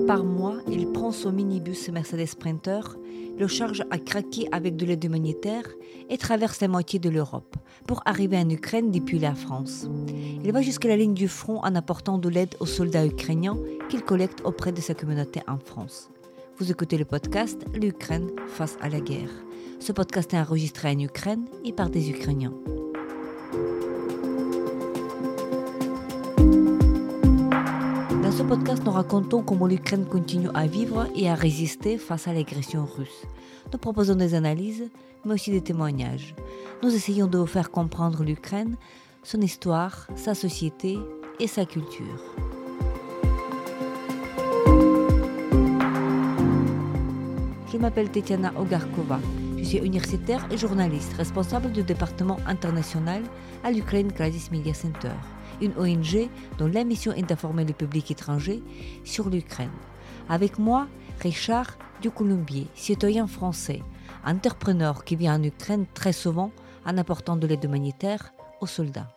par mois, il prend son minibus Mercedes Sprinter, le charge à craquer avec de l'aide humanitaire et traverse la moitié de l'Europe pour arriver en Ukraine depuis la France. Il va jusqu'à la ligne du front en apportant de l'aide aux soldats ukrainiens qu'il collecte auprès de sa communauté en France. Vous écoutez le podcast L'Ukraine face à la guerre. Ce podcast est enregistré en Ukraine et par des Ukrainiens. Ce podcast, nous racontons comment l'Ukraine continue à vivre et à résister face à l'agression russe. Nous proposons des analyses, mais aussi des témoignages. Nous essayons de vous faire comprendre l'Ukraine, son histoire, sa société et sa culture. Je m'appelle Tetiana Ogarkova. Je suis universitaire et journaliste, responsable du département international à l'Ukraine Crisis Media Center, une ONG dont la mission est d'informer le public étranger sur l'Ukraine. Avec moi, Richard Ducoulombier, citoyen français, entrepreneur qui vient en Ukraine très souvent en apportant de l'aide humanitaire aux soldats.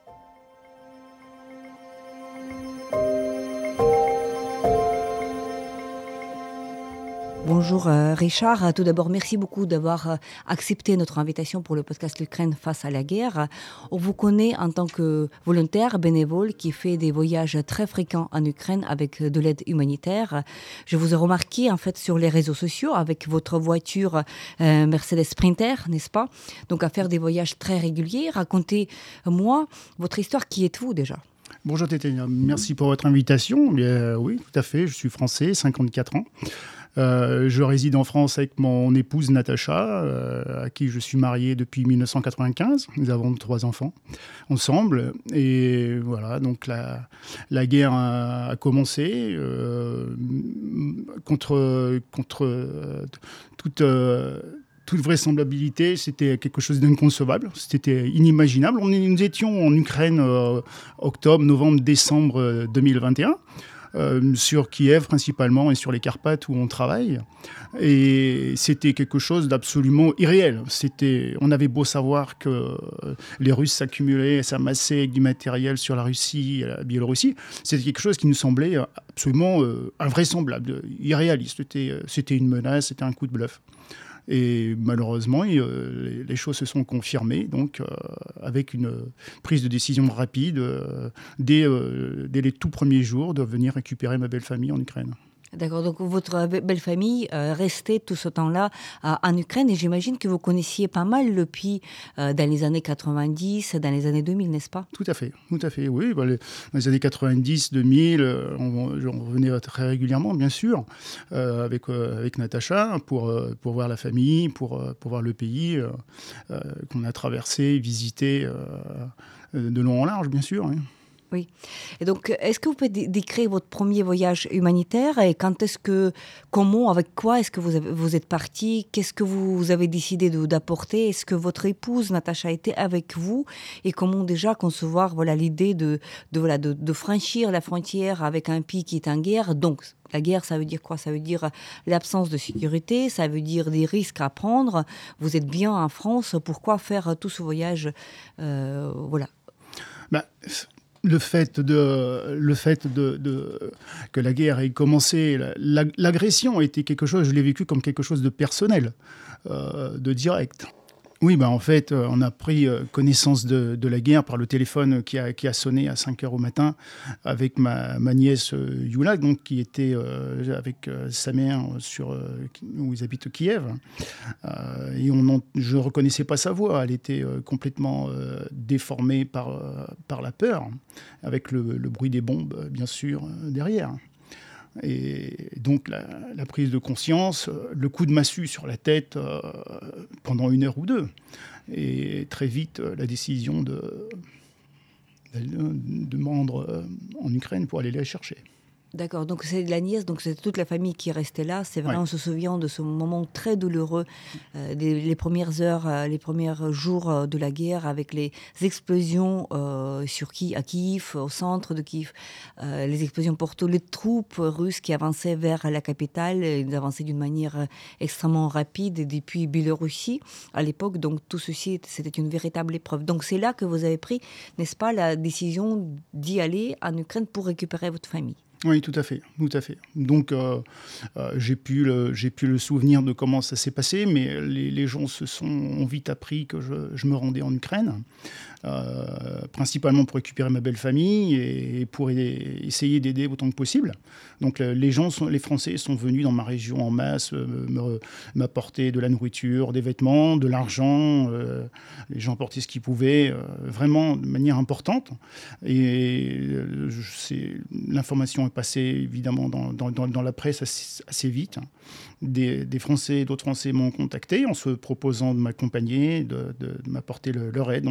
Bonjour euh, Richard. Tout d'abord, merci beaucoup d'avoir euh, accepté notre invitation pour le podcast L'Ukraine face à la guerre. On vous connaît en tant que volontaire bénévole qui fait des voyages très fréquents en Ukraine avec de l'aide humanitaire. Je vous ai remarqué en fait sur les réseaux sociaux avec votre voiture euh, Mercedes Sprinter, n'est-ce pas? Donc à faire des voyages très réguliers. Racontez-moi votre histoire. Qui êtes-vous déjà? Bonjour Téténia, merci pour votre invitation. oui, tout à fait, je suis français, 54 ans. Euh, je réside en France avec mon épouse Natacha, euh, à qui je suis marié depuis 1995. Nous avons trois enfants ensemble. Et voilà, donc la, guerre a, commencé euh, contre, contre toute toute vraisemblabilité, c'était quelque chose d'inconcevable, c'était inimaginable. Nous étions en Ukraine octobre, novembre, décembre 2021. Euh, sur Kiev principalement et sur les Carpates où on travaille. Et c'était quelque chose d'absolument irréel. On avait beau savoir que les Russes s'accumulaient, s'amassaient avec du matériel sur la Russie et la Biélorussie, c'était quelque chose qui nous semblait absolument euh, invraisemblable, irréaliste. C'était, c'était une menace, c'était un coup de bluff. Et malheureusement, euh, les, choses se sont confirmées, donc euh, avec une prise de décision rapide euh, dès, dès les tout premiers jours de venir récupérer ma belle famille en Ukraine. D'accord, donc votre belle famille euh, restait tout ce temps-là euh, en Ukraine et j'imagine que vous connaissiez pas mal le pays euh, dans les années 90, dans les années 2000, n'est-ce pas? Tout à fait, tout à fait, oui. Bah, dans les années 90, 2000, on, revenait très régulièrement, bien sûr, avec, avec Natacha pour, pour voir la famille, pour, pour voir le pays qu'on a traversé, visité de long en large, bien sûr. Oui. Et donc, est-ce que vous pouvez décrire votre premier voyage humanitaire et quand est-ce que, comment, avec quoi est-ce que vous, vous êtes parti? Qu'est-ce que vous avez décidé d'apporter? Est-ce que votre épouse Natacha était avec vous? Et comment déjà concevoir voilà l'idée de, voilà, de franchir la frontière avec un pays qui est en guerre? Donc, la guerre, ça veut dire quoi? Ça veut dire l'absence de sécurité, ça veut dire des risques à prendre. Vous êtes bien en France, pourquoi faire tout ce voyage euh, Voilà? Bah, le fait, de, le fait de, que la guerre ait commencé, l'agression été quelque chose, je l'ai vécu comme quelque chose de personnel, euh, de direct. Oui, bah en fait, euh, on a pris euh, connaissance de, la guerre par le téléphone qui a, sonné à 5 heures au matin avec ma, nièce euh, Yula, donc, qui était avec sa mère sur, où ils habitent Kiev. et on je ne reconnaissais pas sa voix, elle était complètement déformée par, la peur, avec le bruit des bombes, bien sûr, derrière. Et donc la, prise de conscience, euh, le coup de massue sur la tête euh, pendant une heure ou deux. Et très vite, euh, la décision de, de, en Ukraine pour aller les chercher. D'accord, donc c'est la nièce, donc c'est toute la famille qui est restée là. C'est vrai, on se souvient de ce moment très douloureux, euh, des, les premières heures, euh, les premiers jours euh, de la guerre, avec les explosions sur qui, à Kiev, au centre de Kiev, les explosions portant les troupes russes qui avançaient vers la capitale, ils avançaient d'une manière extrêmement rapide depuis Biélorussie à l'époque. Donc tout ceci, c'était une véritable épreuve. Donc c'est là que vous avez pris, n'est-ce pas, la décision d'y aller en Ukraine pour récupérer votre famille? Oui, tout à fait, tout à fait. Donc, euh, euh, j'ai pu, le, pu le souvenir de comment ça s'est passé, mais les, gens se sont ont vite appris que je, me rendais en Ukraine, principalement pour récupérer ma belle famille et pour essayer d'aider autant que possible. Donc, les gens, les Français sont venus dans ma région en masse m'apporter de la nourriture, des vêtements, de l'argent. les gens apportaient ce qu'ils pouvaient, vraiment de manière importante. Et l'information passé évidemment dans, dans, la presse assez, vite. Des, Français et d'autres Français m'ont contacté en se proposant de m'accompagner, de, m'apporter leur aide.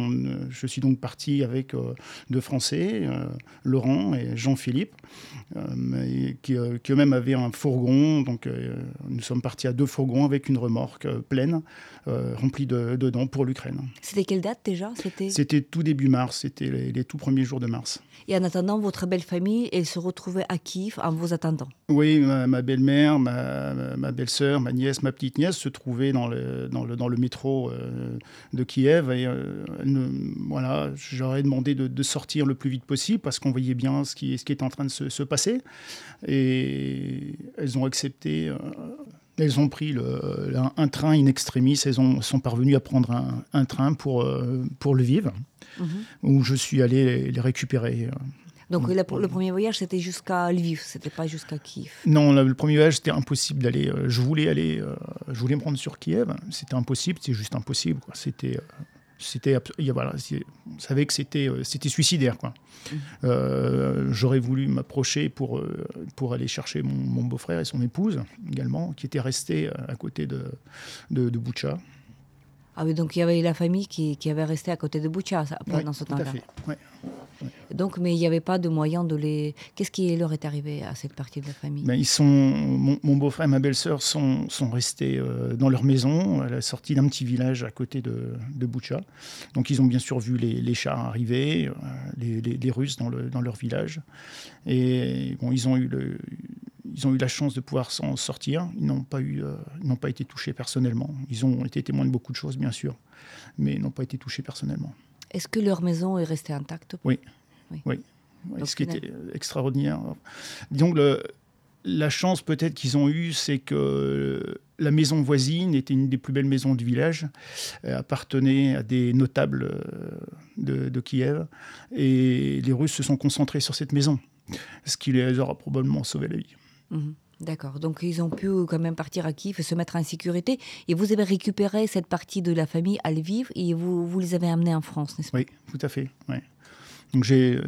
je suis donc parti avec euh, deux Français, euh, Laurent et Jean-Philippe, euh, qui, qui eux-mêmes avaient un fourgon. Donc nous sommes partis à deux fourgons avec une remorque pleine, remplie de, dedans pour l'Ukraine. C'était quelle date déjà? C'était tout début mars, c'était les, les tout premiers jours de mars. Et en attendant, votre belle famille, elle se retrouvait à Kiev en vous attendant? Oui, ma, belle-mère, ma, belle-sœur, ma nièce, ma petite-nièce se trouvaient dans le, dans le, dans le métro euh, de Kiev. Et euh, voilà, j'aurais demandé de, sortir le plus vite possible parce qu'on voyait bien ce qui, ce qui était en train de se, passer. Et elles ont accepté. Euh, elles ont pris le, un, train in extremis, elles ont, sont parvenues à prendre un, train pour, pour le vivre, mhm. où je suis allé les récupérer. Donc le, premier voyage, c'était jusqu'à Lviv, c'était pas jusqu'à Kiev. Non, le, premier voyage, c'était impossible d'aller. Euh, je voulais aller, euh, je voulais me rendre sur Kiev. C'était impossible, c'est juste impossible. C'était, euh, c'était, voilà, on savait que c'était, c'était suicidaire. Quoi. Mmh. j'aurais voulu m'approcher pour, pour aller chercher mon, beau-frère et son épouse également, qui étaient restés à côté de, de, de Ah oui, donc il y avait la famille qui, qui avait resté à côté de Boucha pendant ce temps-là. Donc, mais il n'y avait pas de moyen de les. Qu'est-ce qui leur est arrivé à cette partie de la famille? Ben, ils sont, mon, beau-frère et ma belle-sœur sont, sont restés euh, dans leur maison, à la sortie d'un petit village à côté de, de Boucha. Donc, ils ont bien sûr vu les, les chars arriver, euh, les, les, Russes dans, le, dans leur village. Et bon, ils ont eu le, ils ont eu la chance de pouvoir s'en sortir. Ils n'ont pas, eu, euh, n'ont pas été touchés personnellement. Ils ont été témoins de beaucoup de choses, bien sûr, mais n'ont pas été touchés personnellement. Est-ce que leur maison est restée intacte Oui. Oui. ce qui était extraordinaire. Donc, le, la chance peut-être qu'ils ont eue, c'est que la maison voisine était une des plus belles maisons du village, appartenait à des notables euh, de, Kiev, et les Russes se sont concentrés sur cette maison, ce qui les aura probablement sauvé la vie. Mhm. D'accord. Donc ils ont pu quand même partir à Kiev se mettre en sécurité. Et vous avez récupéré cette partie de la famille à Lviv et vous, vous les avez amenés en France, n'est-ce pas? Oui, tout à fait. Donc j'ai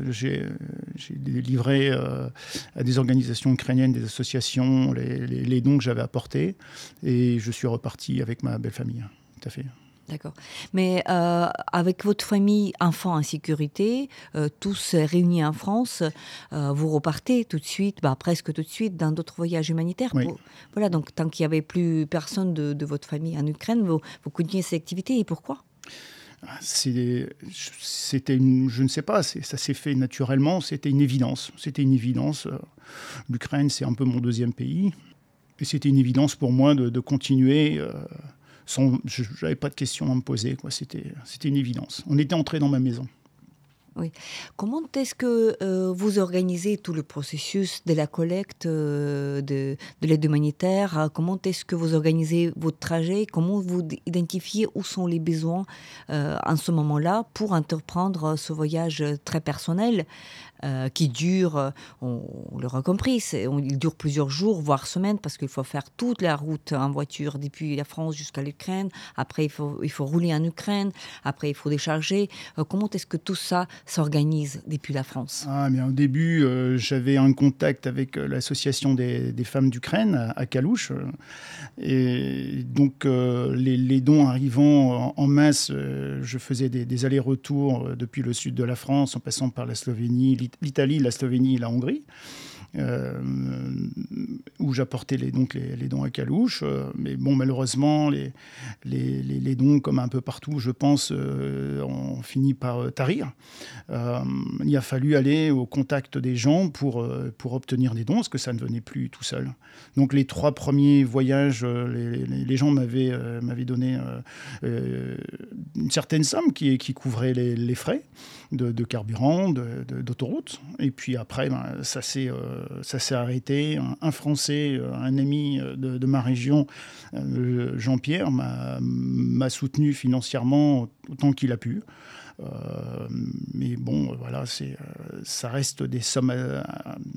livré euh, à des organisations ukrainiennes, des associations, les, les dons que j'avais apportés et je suis reparti avec ma belle famille. Tout à fait. D'accord. Mais euh, avec votre famille, enfants en sécurité, euh, tous réunis en France, euh, vous repartez tout de suite, bah, presque tout de suite, dans d'autres voyages humanitaires. voilà, donc tant qu'il n'y avait plus personne de, votre famille en Ukraine, vous, vous continuez ces activités et pourquoi? Ah, c'était une, je ne sais pas, ça s'est fait naturellement, c'était une évidence. C'était une évidence. L'Ukraine, c'est un peu mon deuxième pays. Et c'était une évidence pour moi de, de continuer je n'avais pas de questions à me poser. C'était une évidence. On était entré dans ma maison. Oui. Comment est-ce que euh, vous organisez tout le processus de la collecte euh, de, de l'aide humanitaire? Comment est-ce que vous organisez votre trajet? Comment vous identifiez où sont les besoins euh, en ce moment-là pour entreprendre ce voyage très personnel? Euh, qui dure, euh, on, l'aura compris, il dure plusieurs jours, voire semaines, parce qu'il faut faire toute la route en voiture depuis la France jusqu'à l'Ukraine. Après, il faut, rouler en Ukraine. Après, il faut décharger. Euh, comment est-ce que tout ça s'organise depuis la France? Ah, Au début, j'avais un contact avec l'association des, femmes d'Ukraine à, Kalouche. Et donc, les, dons arrivant en, masse, je faisais des, des allers-retours depuis le sud de la France, en passant par la Slovénie, l'Italie, la Slovénie et la Hongrie. Euh, où j'apportais les, les, dons à Calouche. Euh, mais bon, malheureusement, les, dons, comme un peu partout, je pense, euh, ont fini par tarir. il a fallu aller au contact des gens pour, pour obtenir des dons, parce que ça ne venait plus tout seul. Donc les trois premiers voyages, les, gens m'avaient m'avaient donné une certaine somme qui couvrait les, frais de, carburant, d'autoroute. Et puis après, ben, ça s'est ça s'est arrêté. Un, Français, un ami de, ma région, Jean-Pierre, m'a soutenu financièrement autant qu'il a pu. mais bon, voilà, ça reste des sommes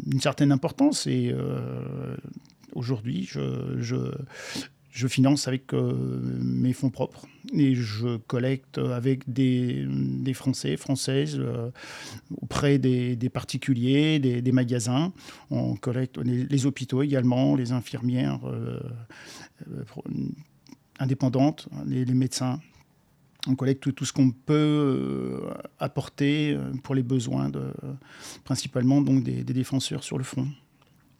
d'une certaine importance et aujourd'hui, je finance avec euh, mes fonds propres et je collecte avec des, Français, Françaises, euh, auprès des, particuliers, des, magasins. On collecte les, hôpitaux également, les infirmières euh, indépendantes, les, médecins. On collecte tout, ce qu'on peut apporter pour les besoins, principalement donc des défenseurs sur le front.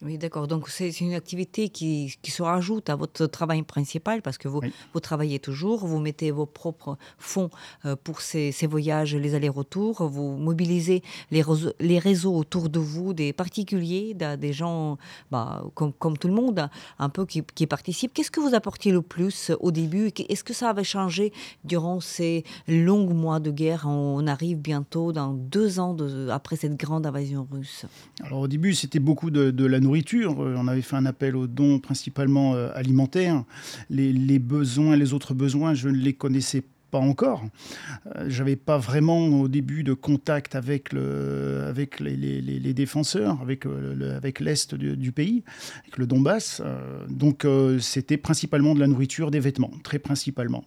Oui, d'accord. Donc, c'est une activité qui, qui, se rajoute à votre travail principal parce que vous, vous travaillez toujours, vous mettez vos propres fonds euh, pour ces, ces voyages, les allers-retours, vous mobilisez les, réseaux, les réseaux autour de vous, des particuliers, des gens bah, comme, comme tout le monde, un peu qui, qui participent. Qu'est-ce que vous apportiez le plus au début? Est-ce que ça avait changé durant ces longs mois de guerre? On arrive bientôt dans deux ans de, après cette grande invasion russe. Alors, au début, c'était beaucoup de, de la nourriture euh, on avait fait un appel aux dons principalement euh, alimentaires. Les, besoins, les autres besoins, je ne les connaissais pas encore. Euh, j'avais pas vraiment au début de contact avec, le, avec les, défenseurs, avec, avec l'Est du, pays, avec le Donbass. donc c'était principalement de la nourriture, des vêtements, très principalement.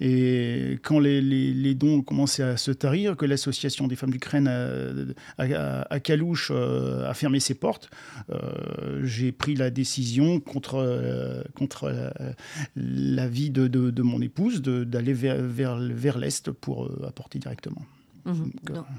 Et quand les, dons ont commencé à se tarir, que l'association des femmes d'Ukraine à, Kalouche euh, a fermé ses portes, euh, j'ai pris la décision contre, euh, contre l'avis de, de, mon épouse d'aller vers, vers l'Est pour apporter directement. Mhm.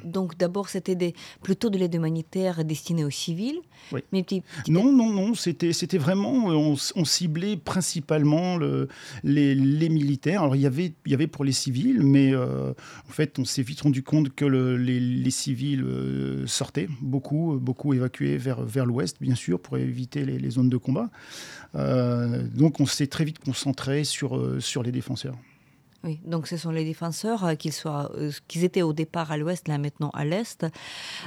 Donc, d'abord, c'était des, plutôt de l'aide humanitaire destinée aux civils. Oui. Mais Non, non, non. C'était, c'était vraiment, on, ciblait principalement le, les, les, militaires. Alors il y avait, il y avait pour les civils, mais euh, en fait, on s'est vite rendu compte que le, les, les, civils euh, sortaient beaucoup, beaucoup évacués vers, vers l'ouest, bien sûr, pour éviter les, zones de combat. Euh, donc on s'est très vite concentré sur, sur les défenseurs. Oui, donc ce sont les défenseurs, euh, qu'ils soient, euh, qu'ils étaient au départ à l'ouest, là maintenant à l'est.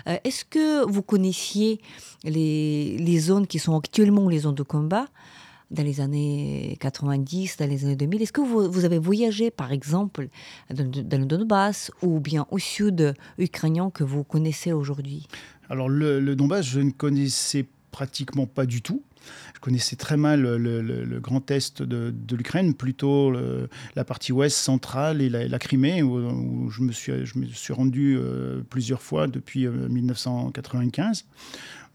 Euh, est-ce que vous connaissiez les, zones qui sont actuellement les zones de combat? Dans les années 90, dans les années 2000 Est-ce que vous, avez voyagé, par exemple, dans, le Donbass ou bien au sud ukrainien que vous connaissez aujourd'hui? Alors le Donbass, je ne connaissais pratiquement pas du tout. Connaissais très mal le, grand est de, l'Ukraine, plutôt la partie ouest centrale et la, Crimée, où, je, me suis, je me suis rendu euh, plusieurs fois depuis 1995.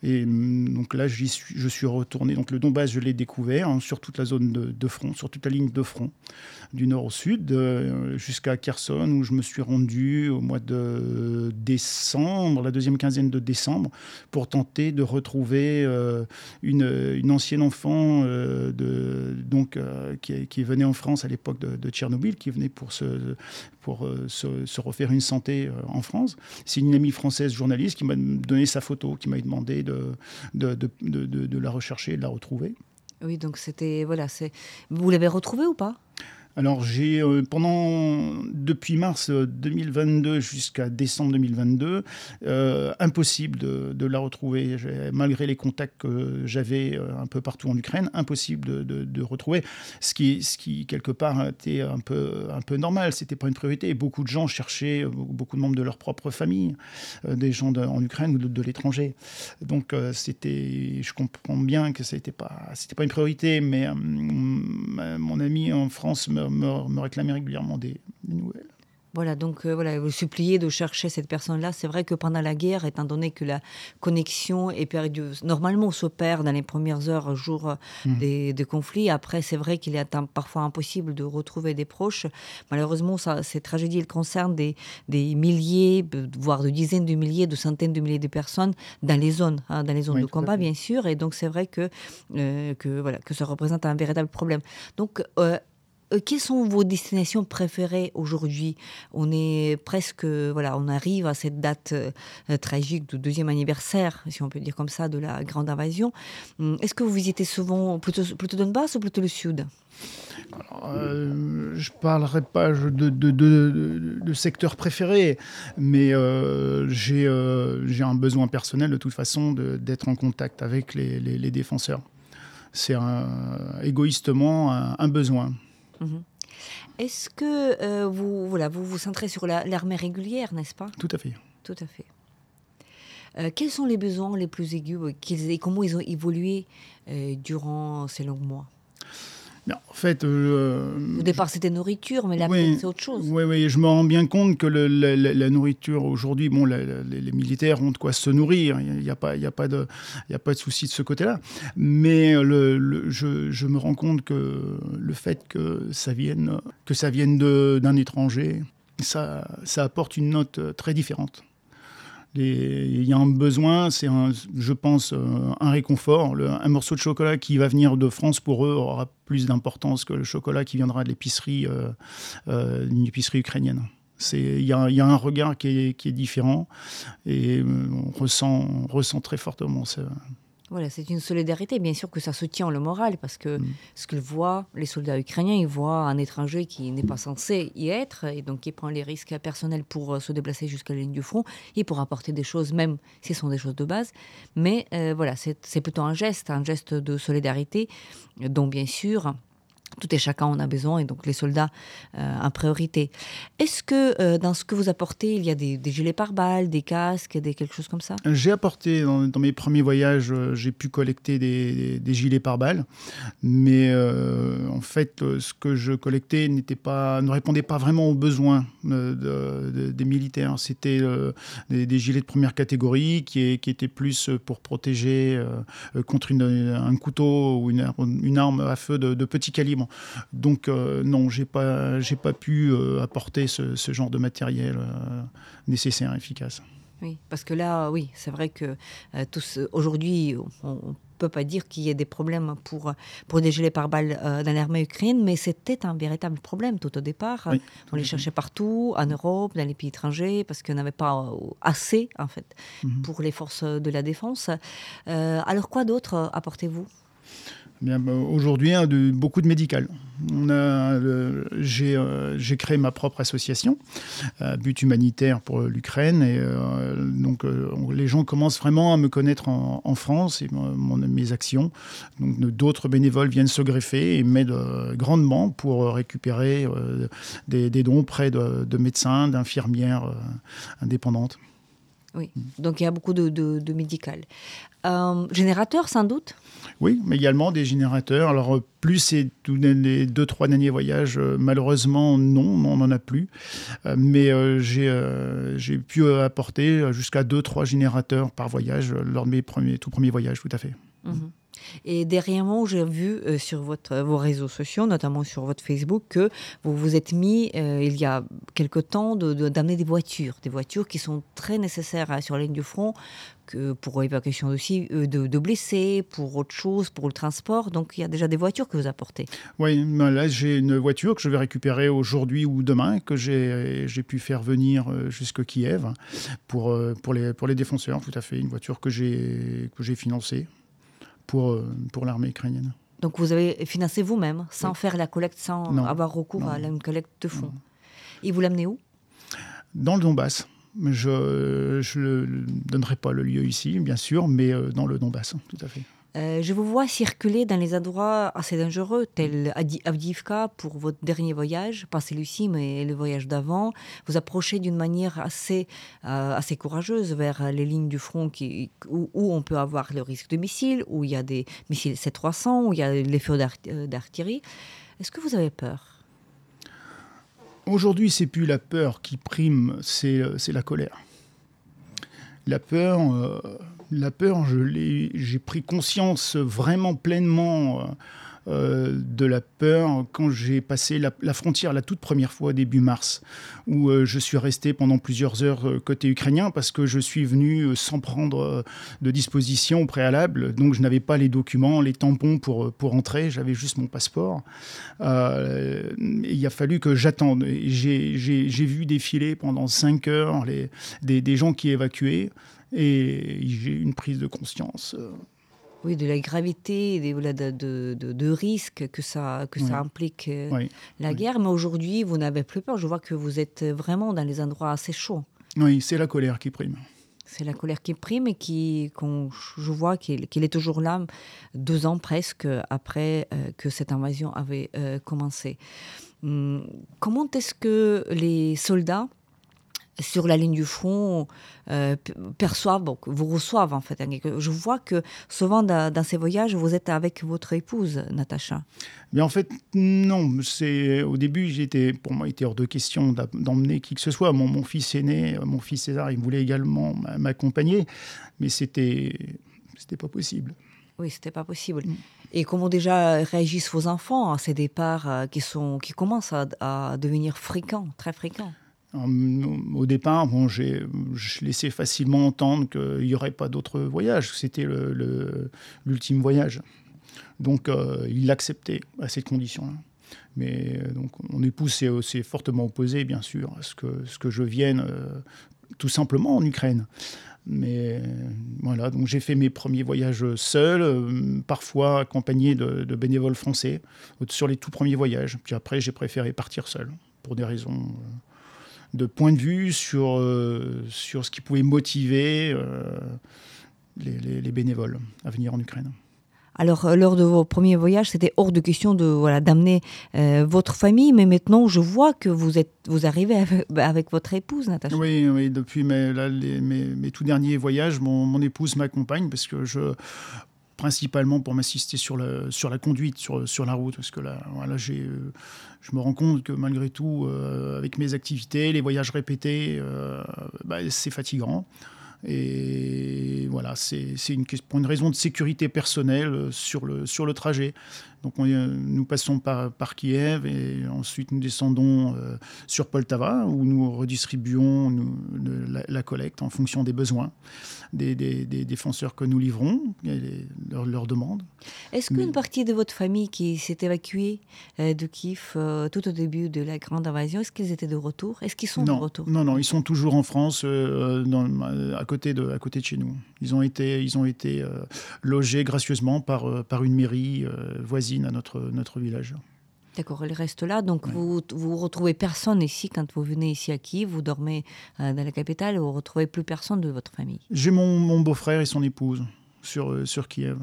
Et mm, donc là, je suis retourné. Donc le Donbass, je l'ai découvert hein, sur toute la zone de, front, sur toute la ligne de front, du nord au sud, euh, jusqu'à Kherson, où je me suis rendu au mois de décembre, la deuxième quinzaine de décembre, pour tenter de retrouver euh, une, une, ancienne enfant euh, de, donc, qui, qui, venait en France à l'époque de, Tchernobyl, qui venait pour, se, se, refaire une santé en France. C'est une amie française journaliste qui m'a donné sa photo, qui m'a demandé de, la rechercher et de la retrouver. Oui, donc c'était. Voilà. Vous l'avez retrouvée ou pas? Alors j'ai euh, pendant depuis mars 2022 jusqu'à décembre 2022 euh, impossible de, la retrouver. Malgré les contacts que j'avais euh, un peu partout en Ukraine impossible de, retrouver. Ce qui ce qui quelque part était un peu un peu normal. C'était pas une priorité. Beaucoup de gens cherchaient beaucoup de membres de leur propre famille des gens en Ukraine ou de, l'étranger. Donc c'était je comprends bien que c'était pas c'était pas une priorité mais mon ami en France me me, me réclamait régulièrement des, des nouvelles. Voilà, donc euh, voilà, vous suppliez de chercher cette personne-là. C'est vrai que pendant la guerre, étant donné que la connexion est perdue, normalement s'opère dans les premières heures, jours mmh. des, des, conflits. Après, c'est vrai qu'il est parfois impossible de retrouver des proches. Malheureusement, ça, ces tragédies elles concernent des, des, milliers, voire de dizaines de milliers, de centaines de milliers de personnes dans les zones, hein, dans les zones oui, de combat, bien sûr. Et donc, c'est vrai que, euh, que, voilà, que ça représente un véritable problème. Donc, euh, euh, quelles sont vos destinations préférées aujourd'hui? On est presque, voilà, on arrive à cette date euh, tragique du deuxième anniversaire, si on peut dire comme ça, de la grande invasion. Hum, est-ce que vous visitez souvent plutôt, plutôt Donbass ou plutôt le sud? Euh, je parlerai pas de, de, secteur préféré, mais j'ai un besoin personnel de toute façon d'être en contact avec les, défenseurs. C'est égoïstement un besoin. Mhm. Est-ce que euh, vous, voilà, vous vous centrez sur l'armée régulière, n'est-ce pas? Tout à fait. Tout à fait. Euh, quels sont les besoins les plus aigus et comment ils ont évolué euh, durant ces longs mois? En fait, euh, au départ, c'était nourriture, mais là, c'est autre chose. Oui, oui, je me rends bien compte que la, nourriture aujourd'hui, bon, les, militaires ont de quoi se nourrir. Il n'y a, pas, il a pas de, il a pas de souci de ce côté-là. Mais le, je, me rends compte que le fait que ça vienne, que ça vienne d'un étranger, ça, ça apporte une note très différente il y a un besoin, c'est, je pense, euh, un réconfort. un morceau de chocolat qui va venir de France pour eux aura plus d'importance que le chocolat qui viendra de l'épicerie, euh, euh, épicerie ukrainienne. Il y, a un regard qui est, qui est différent et on ressent, on ressent très fortement ça. Voilà, c'est une solidarité. Bien sûr que ça soutient le moral parce que mm. ce qu'ils voient, les soldats ukrainiens, ils voient un étranger qui n'est pas censé y être et donc qui prend les risques personnels pour euh, se déplacer jusqu'à la ligne du front et pour apporter des choses, même si ce sont des choses de base. Mais euh, voilà, c'est plutôt un geste, un geste de solidarité dont bien sûr tout et chacun en a besoin, et donc les soldats euh, en priorité. Est-ce que euh, dans ce que vous apportez, il y a des, gilets pare-balles, des casques, des quelque chose comme ça? J'ai apporté, dans, mes premiers voyages, euh, j'ai pu collecter des, gilets pare-balles, mais en fait, ce que je collectais n'était pas, ne répondait pas vraiment aux besoins des militaires. C'était des, gilets de première catégorie qui, qui étaient plus pour protéger contre un couteau ou une, arme à feu de petit calibre. Donc euh, non, j'ai pas, j'ai pas pu euh, apporter ce, genre de matériel euh, nécessaire et efficace. Oui, parce que là, oui, c'est vrai que tous aujourd'hui, on, ne peut pas dire qu'il y ait des problèmes pour, pour des gilets pare-balles dans l'armée ukrainienne, mais c'était un véritable problème tout au départ. on les cherchait partout, en Europe, dans les pays étrangers, parce qu'on n'avait pas assez, en fait, mhm. pour les forces de la défense. alors, quoi d'autre apportez-vous? Aujourd'hui, hein, beaucoup de médical. Euh, j'ai créé ma propre association, euh, but humanitaire pour l'Ukraine, euh, donc les gens commencent vraiment à me connaître en, France et mes actions. Donc d'autres bénévoles viennent se greffer et m'aident grandement pour récupérer des, dons auprès de, de médecins, d'infirmières indépendantes. Oui, donc il y a beaucoup de, de, médical. Euh, générateurs, sans doute? Oui, mais également des générateurs. Alors, plus c'est tous les deux, trois derniers voyages, euh, malheureusement, non, on n'en a plus. Euh, mais j'ai pu apporter jusqu'à deux, trois générateurs par voyage lors de mes premiers, tout premiers voyages, tout à fait. Mhm. Et dernièrement, j'ai vu euh, sur votre, vos réseaux sociaux, notamment sur votre Facebook, que vous vous êtes mis, euh, il y a quelque temps, d'amener des voitures, des voitures qui sont très nécessaires hein, sur la ligne du front, que pour l'évacuation aussi euh, de, blessés, pour autre chose, pour le transport. Donc il y a déjà des voitures que vous apportez. Oui, ben là j'ai une voiture que je vais récupérer aujourd'hui ou demain, que j'ai pu faire venir jusqu'à Kiev pour, pour, les, pour les défenseurs, tout à fait. Une voiture que j'ai financée pour, euh, pour l'armée ukrainienne. Donc vous avez financé vous-même, sans faire la collecte, sans avoir recours à une collecte de fonds. Et vous l'amenez où? Dans le Donbass. Je ne donnerai pas le lieu ici, bien sûr, mais euh, dans le Donbass, tout à fait. Euh, je vous vois circuler dans les endroits assez dangereux, tels Avdivka pour votre dernier voyage, pas celui-ci, mais le voyage d'avant. Vous approchez d'une manière assez, euh, assez courageuse vers les lignes du front où, on peut avoir le risque de missiles, où il y a des missiles C-300, où il y a les feux euh, d'artillerie. Est-ce que vous avez peur? Aujourd'hui, c'est plus la peur qui prime, c'est la colère. La peur la peur, j'ai pris conscience vraiment pleinement euh, de la peur quand j'ai passé la, frontière la toute première fois début mars, où je suis resté pendant plusieurs heures côté ukrainien parce que je suis venu sans prendre de disposition au préalable, donc je n'avais pas les documents, les tampons pour, pour entrer, j'avais juste mon passeport. il a fallu que j'attende. J'ai vu défiler pendant cinq heures des gens qui évacuaient et j'ai eu une prise de conscience. Euh. Oui, de la gravité, de, de, de, de risques que ça, que ça implique euh, la guerre. Mais aujourd'hui, vous n'avez plus peur. Je vois que vous êtes vraiment dans les endroits assez chauds. Oui, c'est la colère qui prime. C'est la colère qui prime et qui, je vois qu'il est toujours là, deux ans presque après euh, que cette invasion avait commencé. Hum, comment est-ce que les soldats sur la ligne du front euh, perçoivent, vous reçoivent en fait. Je vois que souvent dans, ces voyages, vous êtes avec votre épouse, Natacha. Mais en fait, non. C'est au début, j'étais, pour moi, il était hors de question d'emmener qui que ce soit. Mon, mon, fils aîné, mon fils César, il voulait également m'accompagner, mais c'était, c'était pas possible. Oui, c'était pas possible. Mm. Et comment déjà réagissent vos enfants à ces départs euh, qui, sont, qui commencent à, à devenir fréquents, très fréquents? Au départ, bon, je laissais facilement entendre qu'il n'y aurait pas d'autre voyage. C'était l'ultime voyage. Donc, euh, il l'acceptait à cette condition-là. Mais euh, donc, mon épouse s'est, fortement opposée, bien sûr, à ce que, je vienne euh, tout simplement en Ukraine. Mais voilà, donc j'ai fait mes premiers voyages seul, parfois accompagné de, bénévoles français sur les tout premiers voyages. Puis après, j'ai préféré partir seul pour des raisons de point de vue sur, euh, sur ce qui pouvait motiver euh, les, bénévoles à venir en Ukraine. Alors, euh, lors de vos premiers voyages, c'était hors de question de voilà d'amener votre famille, mais maintenant, je vois que vous êtes vous arrivez avec, votre épouse, Natacha. Oui, oui depuis mes, mes, tout derniers voyages, mon, mon épouse m'accompagne parce que je principalement pour m'assister sur la, conduite, sur, la route, parce que là, euh, je me rends compte que malgré tout, euh, avec mes activités, les voyages répétés, euh, bah, c'est fatigant. Et voilà, c'est, pour une raison de sécurité personnelle sur le, sur le trajet. Donc nous passons par, par, Kiev et ensuite nous descendons sur Poltava où nous redistribuons la, collecte en fonction des besoins des, défenseurs que nous livrons, leurs leur demandes. Est-ce qu'une partie de votre famille qui s'est évacuée euh, de Kiev euh, tout au début de la grande invasion, est-ce qu'ils étaient de retour? Est-ce qu'ils sont de retour? Non, non, ils sont toujours en France, euh, à, côté de, à côté de chez nous. Ils ont été, ils ont été logés gracieusement par, par une mairie voisine à notre, notre village. D'accord, elle reste là. Donc vous vous retrouvez personne ici quand vous venez ici à Kiev, vous dormez euh, dans la capitale, vous ne retrouvez plus personne de votre famille. J'ai mon, mon beau-frère et son épouse sur, euh, sur Kiev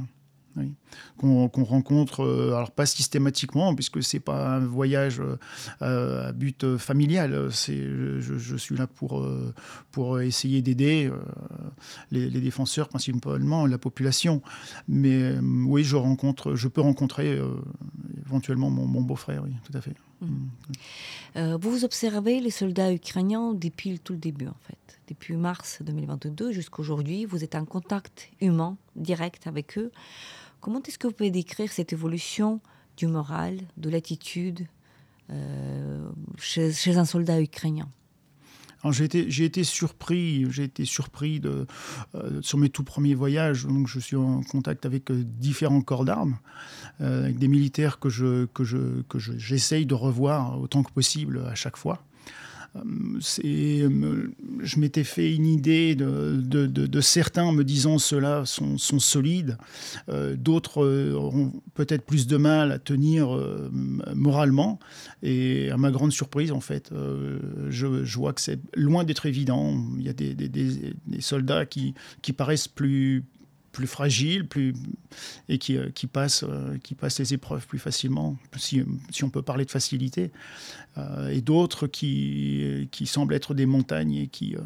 qu'on rencontre, euh, alors pas systématiquement, puisque c'est pas un voyage euh, à but familial. C'est, je, suis là pour, euh, pour essayer d'aider les, défenseurs, principalement la population. Mais oui, je rencontre, je peux rencontrer éventuellement mon, beau-frère, oui, tout à fait. Mmh. vous observez les soldats ukrainiens depuis tout le début, en fait. Depuis mars 2022 jusqu'à aujourd'hui, vous êtes en contact humain direct avec eux. Comment est-ce que vous pouvez décrire cette évolution du moral, de l'attitude euh, chez, un soldat ukrainien? J'ai été, surpris, été surpris euh, sur mes tout premiers voyages. Donc, je suis en contact avec euh, différents corps d'armes, avec des militaires que je, que je, que j'essaye de revoir autant que possible à chaque fois. Euh, je m'étais fait une idée de, certains me disant ceux-là sont, solides, euh, d'autres auront peut-être plus de mal à tenir euh, moralement. Et à ma grande surprise, en fait, je, vois que c'est loin d'être évident. Il y a des, soldats qui paraissent plus, plus fragiles plus, et qui, euh, qui, passent, euh, qui passent les épreuves plus facilement, si, si on peut parler de facilité, euh, et d'autres qui, qui semblent être des montagnes et qui,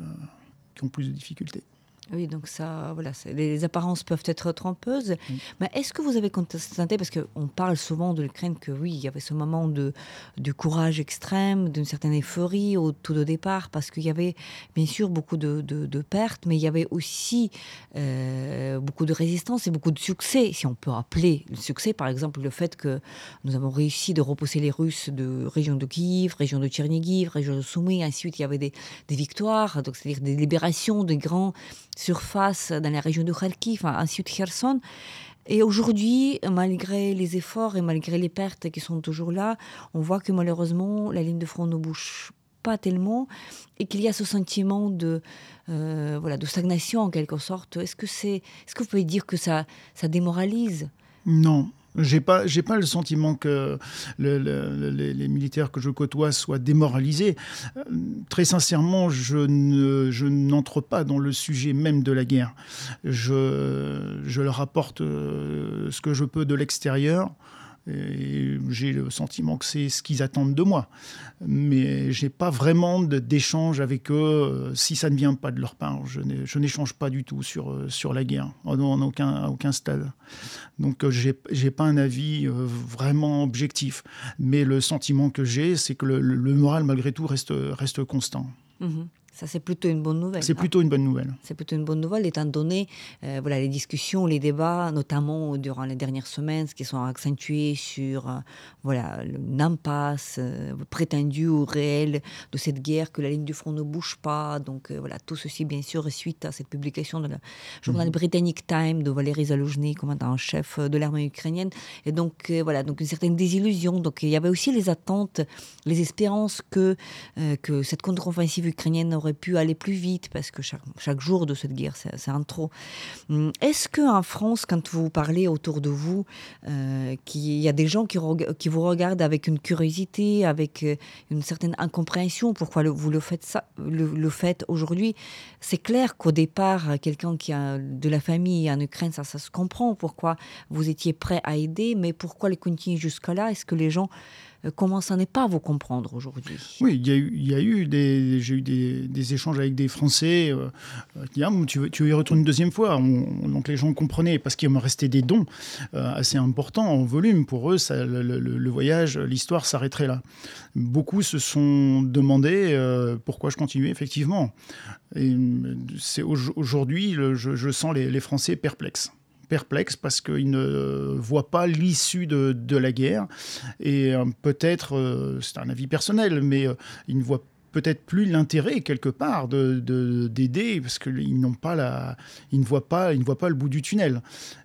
qui ont plus de difficultés. Oui, donc ça, voilà, les apparences peuvent être trompeuses. Mais est-ce que vous avez constaté, parce qu'on parle souvent de l'Ukraine, que oui, il y avait ce moment de, de courage extrême, d'une certaine euphorie au tout au départ, parce qu'il y avait bien sûr beaucoup de, de, pertes, mais il y avait aussi euh, beaucoup de résistance et beaucoup de succès, si on peut appeler le succès, par exemple, le fait que nous avons réussi de repousser les Russes de région de Kiev, région de Tchernigiv, région de Soumy, ensuite il y avait des, des victoires, donc c'est-à-dire des libérations de grands surface dans la région de Kharkiv, ensuite Kherson. Et aujourd'hui, malgré les efforts et malgré les pertes qui sont toujours là, on voit que malheureusement, la ligne de front ne bouge pas tellement et qu'il y a ce sentiment de, euh, voilà, de stagnation en quelque sorte. Est-ce que, c'est, est-ce que vous pouvez dire que ça, ça démoralise? Non, j'ai pas, j'ai pas le sentiment que les, militaires que je côtoie soient démoralisés. Euh, très sincèrement, je, ne, je n'entre pas dans le sujet même de la guerre. Je, je leur apporte euh, ce que je peux de l'extérieur. J'ai le sentiment que c'est ce qu'ils attendent de moi. Mais je n'ai pas vraiment d'échange avec eux euh, si ça ne vient pas de leur part. Je n'échange pas du tout sur, euh, sur la guerre, en, aucun, à aucun stade. Donc euh, je n'ai pas un avis vraiment objectif. Mais le sentiment que j'ai, c'est que le, moral, malgré tout, reste, reste constant. Mmh ça, c'est plutôt une bonne nouvelle. C'est plutôt une bonne nouvelle. C'est plutôt une bonne nouvelle, étant donné euh, voilà, les discussions, les débats, notamment durant les dernières semaines, qui sont accentués sur euh, voilà, l'impasse euh, prétendue ou réelle de cette guerre, que la ligne du front ne bouge pas. Donc voilà, tout ceci, bien sûr, suite à cette publication de la journal mhm. britannique Time de Valérie Zaluzhny, commandant en chef de l'armée ukrainienne. Et donc voilà, donc une certaine désillusion. Donc il y avait aussi les attentes, les espérances que, que cette contre-offensive ukrainienne aurait pu aller plus vite parce que chaque, jour de cette guerre, c'est un trop. Hum, est-ce qu'en France, quand vous parlez autour de vous, euh, qu'il y a des gens qui, vous regardent avec une curiosité, avec euh, une certaine incompréhension, pourquoi vous le faites, ça, le, faites aujourd'hui? C'est clair qu'au départ, quelqu'un qui a de la famille en Ukraine, ça, ça se comprend pourquoi vous étiez prêt à aider, mais pourquoi les continuer jusqu'à là Est-ce que les gens comment ça n'est pas vous comprendre aujourd'hui? Oui, il y a eu, des, j'ai eu des, échanges avec des Français. Euh, qui ah, tu, tu y retournes une deuxième fois? donc les gens comprenaient parce qu'il me restait des dons euh, assez importants en volume. Pour eux, le, voyage, l'histoire s'arrêterait là. Beaucoup se sont demandé pourquoi je continuais effectivement. Et c'est aujourd'hui, je, je, sens les Français perplexes perplexe parce qu'ils ne voient pas l'issue de, la guerre. Et euh, peut-être, euh, c'est un avis personnel, mais euh, ils ne voient peut-être plus l'intérêt quelque part de d'aider parce qu'ils n'ont pas la ils ne voient pas ils ne voient pas le bout du tunnel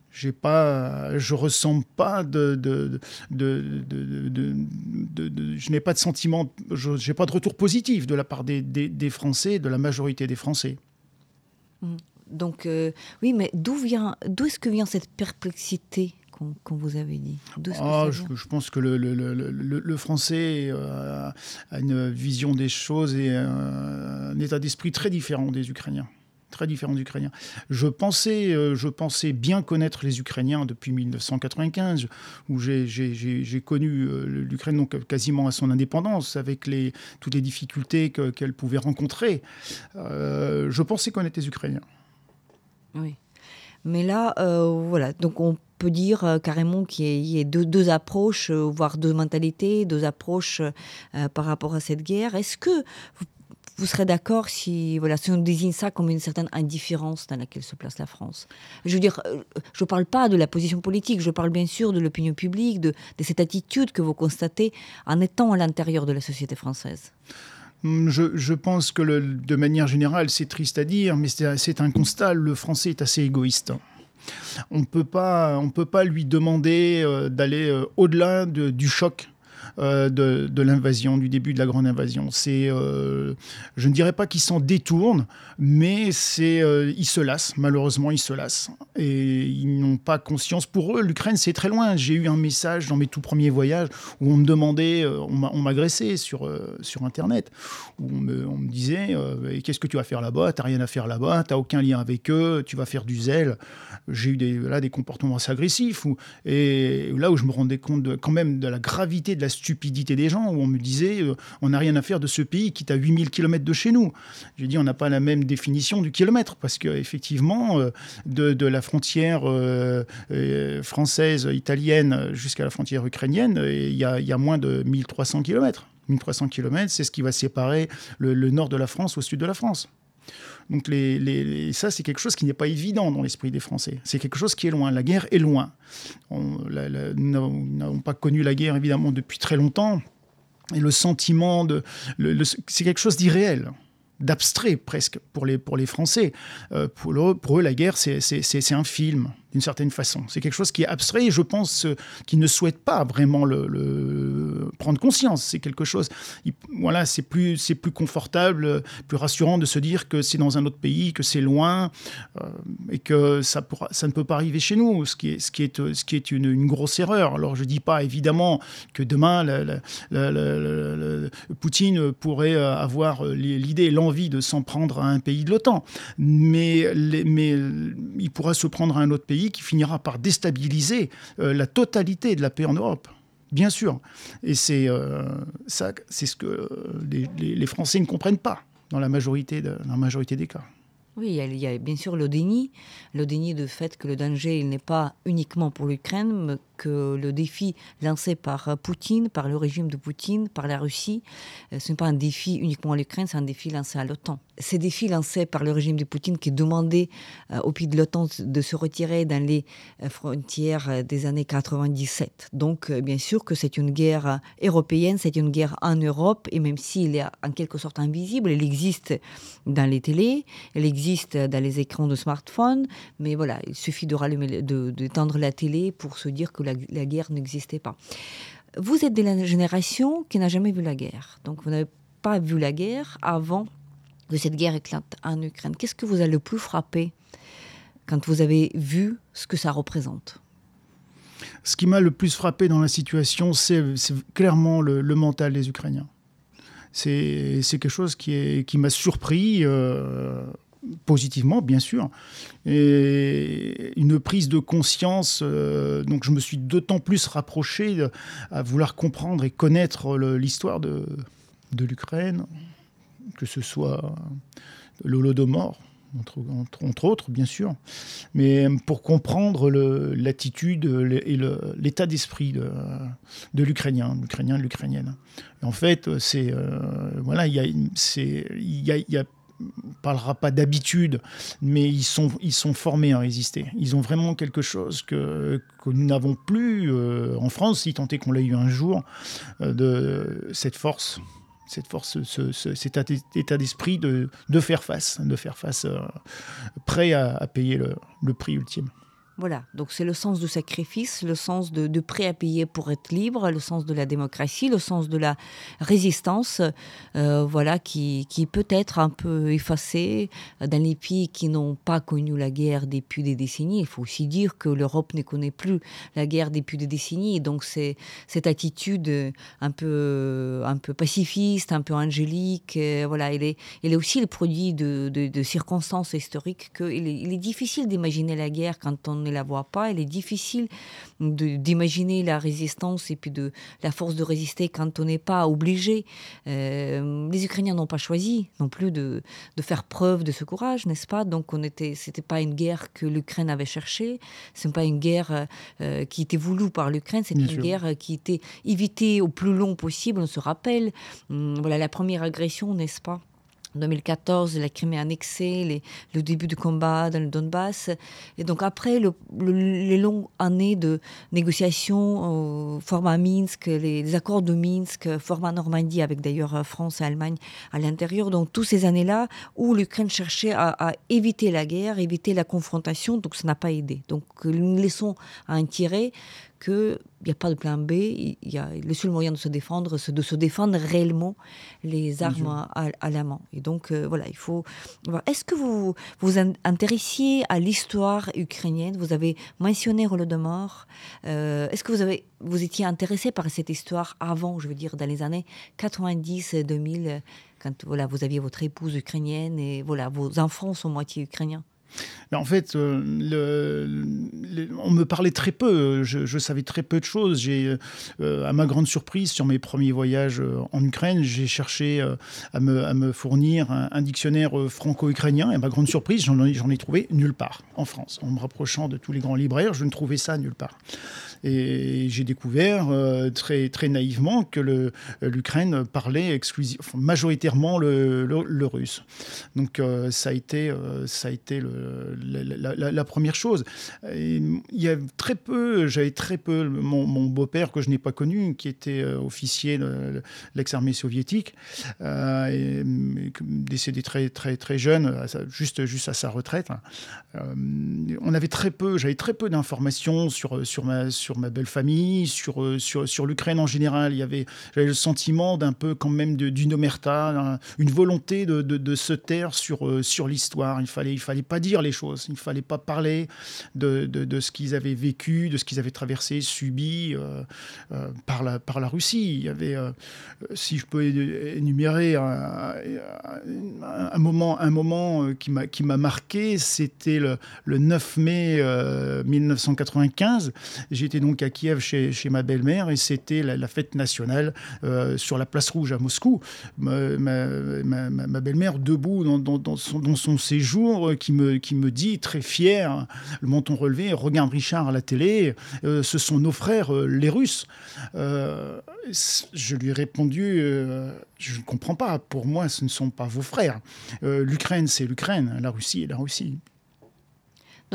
j'ai pas je ressens pas de, de, de, je n'ai pas de sentiment j'ai pas de retour positif de la part des, des, Français de la majorité des Français mmh. Donc, euh, oui, mais d'où vient, d'où est-ce que vient cette perplexité qu'on vous avait dit? Ah, je, pense que le, le, le, français euh, a une vision des choses et un, état d'esprit très différent des Ukrainiens très différent des Ukrainiens. Je pensais, euh, je pensais bien connaître les Ukrainiens depuis 1995, où j'ai connu l'Ukraine donc quasiment à son indépendance, avec les, toutes les difficultés qu'elle pouvait rencontrer. je pensais connaître les Ukrainiens. Oui. Mais là, euh, voilà, donc on peut dire euh, carrément qu'il y, ait deux, approches, euh, voire deux mentalités, deux approches par rapport à cette guerre. Est-ce que vous, serez d'accord si, voilà, si on désigne ça comme une certaine indifférence dans laquelle se place la France? Je veux dire, je ne parle pas de la position politique, je parle bien sûr de l'opinion publique, de cette attitude que vous constatez en étant à l'intérieur de la société française. Hum, je, pense que de manière générale, c'est triste à dire, mais c'est un constat, le français est assez égoïste. On ne peut pas lui demander euh, d'aller euh, au-delà du choc euh, de, l'invasion, du début de la grande invasion. C'est, euh, je ne dirais pas qu'ils s'en détournent, mais c'est, euh, ils se lassent. Malheureusement, ils se lassent et ils n'ont pas conscience. Pour eux, l'Ukraine, c'est très loin. J'ai eu un message dans mes tout premiers voyages où on me demandait, on m'agressait sur sur Internet, où on me, disait, qu'est-ce que tu vas faire là-bas? T'as rien à faire là-bas, t'as aucun lien avec eux, tu vas faire du zèle. J'ai eu des, là, des comportements assez agressifs. et là où je me rendais compte quand même de la gravité de la situation stupidité des gens où on me disait euh, on n'a rien à faire de ce pays qui est à 8000 km de chez nous. J'ai dit on n'a pas la même définition du kilomètre parce qu'effectivement, euh, de, la frontière euh, française, italienne jusqu'à la frontière ukrainienne, il y, a, moins de 1300 km. 1300 km, c'est ce qui va séparer le nord de la France au sud de la France. Donc les, ça, c'est quelque chose qui n'est pas évident dans l'esprit des Français. C'est quelque chose qui est loin. La guerre est loin. nous n'avons pas connu la guerre, évidemment, depuis très longtemps. Et le sentiment de... c'est quelque chose d'irréel d'abstrait presque pour les, pour les Français. Euh, pour, pour, eux, la guerre, c'est un film d'une certaine façon. C'est quelque chose qui est abstrait et je pense euh, qu'ils ne souhaitent pas vraiment le, prendre conscience. C'est quelque chose, voilà, c'est plus, c'est plus confortable, plus rassurant de se dire que c'est dans un autre pays, que c'est loin euh, et que ça, ne peut pas arriver chez nous, ce qui est, ce qui est, ce qui est une, grosse erreur. Alors je dis pas évidemment que demain Poutine pourrait avoir l'idée l'envie de s'en prendre à un pays de l'OTAN, mais, mais il pourra se prendre à un autre pays qui finira par déstabiliser euh, la totalité de la paix en Europe. Bien sûr. Et c'est euh, ça, c'est ce que euh, les, Français ne comprennent pas dans la majorité, dans la majorité des cas. Oui, il y, a, bien sûr le déni, le déni de fait que le danger n'est pas uniquement pour l'Ukraine, que le défi lancé par Poutine, par le régime de Poutine, par la Russie, ce n'est pas un défi uniquement à l'Ukraine, c'est un défi lancé à l'OTAN ces défis lancés par le régime de Poutine qui demandait euh, au pays de l'OTAN de se retirer dans les euh, frontières euh, des années 97. Donc, bien sûr que c'est une guerre européenne, c'est une guerre en Europe, et même s'il est en quelque sorte invisible, elle existe dans les télés, elle existe dans les écrans de smartphone, mais voilà, il suffit de rallumer, d'étendre la télé pour se dire que la, guerre n'existait pas. Vous êtes de la génération qui n'a jamais vu la guerre, donc vous n'avez pas vu la guerre avant de cette guerre éclate en Ukraine. Qu'est-ce que vous a le plus frappé quand vous avez vu ce que ça représente? Ce qui m'a le plus frappé dans la situation, c'est clairement le, mental des Ukrainiens. C'est quelque chose qui, qui m'a surpris. Euh, positivement, bien sûr, et une prise de conscience. Euh, donc, je me suis d'autant plus rapproché à vouloir comprendre et connaître l'histoire de, de l'Ukraine, que ce soit l'Holodomor, entre, entre, autres, bien sûr, mais pour comprendre l'attitude et l'état d'esprit de, de l'Ukrainien, l'Ukrainien, l'Ukrainienne. En fait, c'est euh, voilà, il y a, parlera pas d'habitude, mais ils sont, ils sont formés à résister. Ils ont vraiment quelque chose que, que nous n'avons plus euh, en France, si tant est qu'on l'a eu un jour, euh, de cette force cette force, cet état d'esprit de, faire face, de faire face, euh, prêt à, payer le prix ultime. Voilà, donc c'est le sens du sacrifice, le sens de, prêt à payer pour être libre, le sens de la démocratie, le sens de la résistance, euh, voilà, qui, qui peut être un peu effacé dans les pays qui n'ont pas connu la guerre depuis des décennies. Il faut aussi dire que l'Europe ne connaît plus la guerre depuis des décennies, donc c'est cette attitude un peu, un peu pacifiste, un peu angélique, euh, voilà, elle est, elle est aussi le produit de, de, circonstances historiques qu'il il est difficile d'imaginer la guerre quand on ne la voit pas. Il est difficile d'imaginer la résistance et puis de la force de résister quand on n'est pas obligé. Euh, les Ukrainiens n'ont pas choisi non plus de, de, faire preuve de ce courage, n'est-ce pas? Donc on était, c'était pas une guerre que l'Ukraine avait cherchée. Ce n'est pas une guerre euh, qui était voulue par l'Ukraine. C'est une guerre qui était évitée au plus long possible. On se rappelle, hum, voilà la première agression, n'est-ce pas? 2014, la Crimée annexée, le début du combat dans le Donbass. Et donc après les longues années de négociations, au format Minsk, les, accords de Minsk, format Normandie, avec d'ailleurs euh, France et Allemagne à l'intérieur, donc toutes ces années-là où l'Ukraine cherchait à, éviter la guerre, éviter la confrontation, donc ça n'a pas aidé. Donc nous laissons à en tirer qu'il n'y a pas de plan B. Il y a, le seul moyen de se défendre, c'est de se défendre réellement les armes à, la main. Et donc, euh, voilà, il faut. Est-ce que vous vous intéressiez à l'histoire ukrainienne? Vous avez mentionné Holodomor. Euh, Est-ce que vous, avez, vous étiez intéressé par cette histoire avant, je veux dire, dans les années 90-2000, quand voilà, vous aviez votre épouse ukrainienne et voilà, vos enfants sont moitié ukrainiens? En fait, euh, on me parlait très peu. Je, savais très peu de choses. J'ai, euh, à ma grande surprise, sur mes premiers voyages euh, en Ukraine, j'ai cherché à me, fournir un, dictionnaire franco-ukrainien. Et à ma grande surprise, j'en ai trouvé nulle part en France. En me rapprochant de tous les grands libraires, je ne trouvais ça nulle part. Et j'ai découvert très, très naïvement que l'Ukraine parlait exclusivement, majoritairement le, russe. Donc ça a été, ça a été la, première chose. il y a très peu, j'avais très peu, mon, beau-père que je n'ai pas connu, qui était euh, officier de l'ex-armée soviétique, euh, décédé très, très, très jeune, juste, juste à sa retraite. Euh, on avait très peu, j'avais très peu d'informations sur, sur, ma, sur ma belle famille, sur, sur, sur l'Ukraine en général. Il y avait, j'avais le sentiment d'un peu quand même d'une omerta, une volonté de, de, se taire sur, sur l'histoire. Il fallait, il fallait pas dire les choses. Il fallait pas parler de, de, ce qu'ils avaient vécu, de ce qu'ils avaient traversé, subi euh, euh, par, la, par la Russie. Il y avait, euh, si je peux énumérer un, un, moment, un moment qui m'a marqué, c'était le, le, 9 mai 1995. J'étais donc à Kiev chez, ma belle-mère et c'était la, fête nationale sur la place rouge à Moscou. Ma, belle-mère debout dans, son, séjour qui me, qui me dit très fier, le menton relevé, regarde Richard à la télé, euh, ce sont nos frères, euh, les Russes. Euh, je lui ai répondu, je ne comprends pas, pour moi ce ne sont pas vos frères. L'Ukraine c'est l'Ukraine, la Russie est la Russie.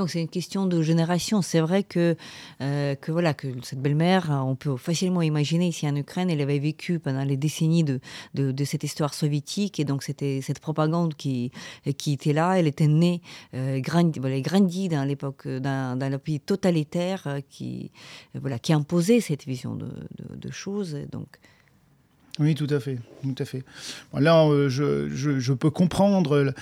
Donc c'est une question de génération. C'est vrai que, euh, que, voilà, que cette belle-mère, on peut facilement imaginer ici en Ukraine, elle avait vécu pendant les décennies de, de, cette histoire soviétique et donc c'était cette propagande qui, qui était là. Elle était née, euh, grandi, voilà, grandie dans l'époque, dans, dans, le pays totalitaire euh, qui, voilà, qui imposait cette vision de choses. Donc, oui, tout à fait, tout à fait. Là, euh, je, je, peux comprendre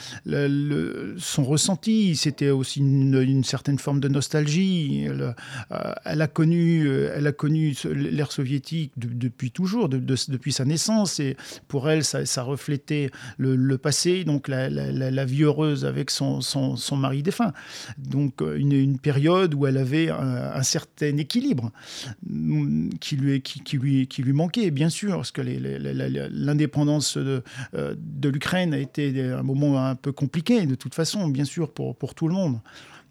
son ressenti. C'était aussi une, certaine forme de nostalgie. Elle, euh, a connu, euh, elle a connu l'ère soviétique depuis toujours, depuis sa naissance, et pour elle, ça, reflétait le, passé, donc la, vie heureuse avec son, son, mari défunt. Donc une, une, période où elle avait un, certain équilibre mm, qui lui, qui, lui, qui lui manquait, bien sûr, parce que les l'indépendance de, euh, de l'Ukraine a été un moment un peu compliqué, de toute façon, bien sûr, pour tout le monde.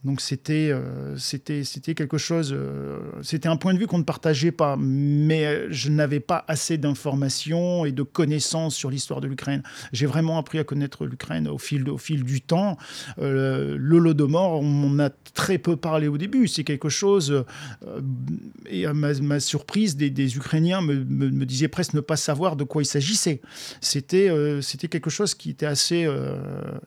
Donc c'était euh, c'était c'était quelque chose, euh, c'était un point de vue qu'on ne partageait pas, mais je n'avais pas assez d'informations et de connaissances sur l'histoire de l'Ukraine. J'ai vraiment appris à connaître l'Ukraine au fil au fil du temps. Euh, L'Holodomor, on en a très peu parlé au début. C'est quelque chose et à ma, surprise, des, des Ukrainiens me, me, me, disaient presque ne pas savoir de quoi il s'agissait. C'était c'était quelque chose qui était assez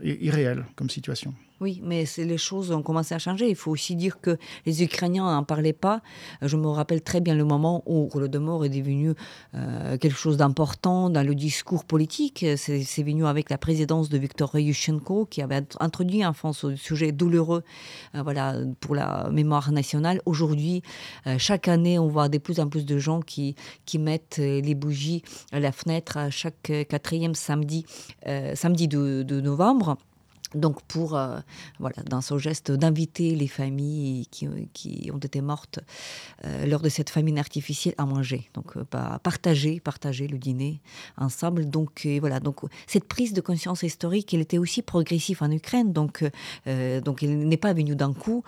irréel comme situation. Oui, mais les choses ont commencé à changer. Il faut aussi dire que les Ukrainiens n'en parlaient pas. Je me rappelle très bien le moment où Holodomor est devenu euh, quelque chose d'important dans le discours politique. C'est venu avec la présidence de Viktor Yushchenko qui avait introduit en France ce sujet douloureux euh, voilà, pour la mémoire nationale. Aujourd'hui, euh, chaque année, on voit de plus en plus de gens qui, qui mettent les bougies à la fenêtre à chaque quatrième samedi, samedi de novembre. Donc pour, euh, voilà, dans ce geste d'inviter les familles qui, qui, ont été mortes euh, lors de cette famine artificielle à manger. Donc euh, partager, partager le dîner ensemble. Donc voilà, donc cette prise de conscience historique, elle était aussi progressive en Ukraine. Donc, donc elle n'est pas venue d'un coup.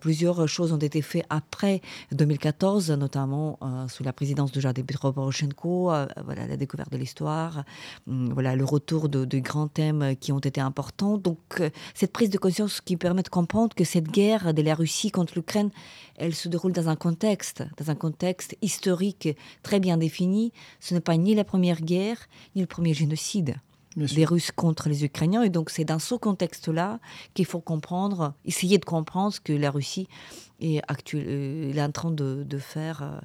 plusieurs choses ont été faites après 2014, notamment sous la présidence de Jared Petro Poroshenko, voilà, la découverte de l'histoire, hum, voilà, le retour de grands thèmes qui ont été importants donc euh, cette prise de conscience qui permet de comprendre que cette guerre de la Russie contre l'Ukraine, elle se déroule dans un contexte, dans un contexte historique très bien défini. Ce n'est pas ni la première guerre, ni le premier génocide des Russes contre les Ukrainiens. Et donc c'est dans ce contexte-là qu'il faut comprendre, essayer de comprendre ce que la Russie est, actuelle, euh, est en train de, faire. Euh,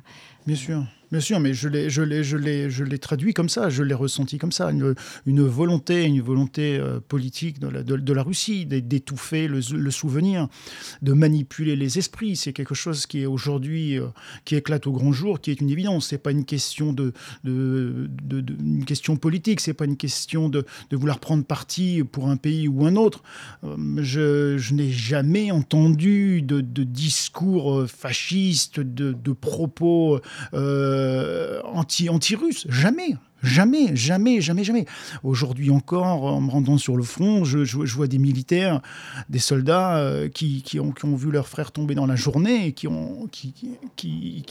bien sûr. Bien sûr, mais je l'ai, traduit comme ça, je l'ai ressenti comme ça, une, volonté, une volonté euh, politique de la, Russie d'étouffer le, souvenir, de manipuler les esprits. C'est quelque chose qui est aujourd'hui, euh, qui éclate au grand jour, qui est une évidence. C'est pas une question de, de, de une question politique, c'est pas une question de, vouloir prendre parti pour un pays ou un autre. Euh, je, n'ai jamais entendu de, discours fascistes, de, propos. Anti, anti-russe. Jamais. Jamais, jamais, jamais, jamais. Aujourd'hui encore, en me rendant sur le front, je, vois des militaires, des soldats euh, qui, ont, vu leurs frères tomber dans la journée et qui,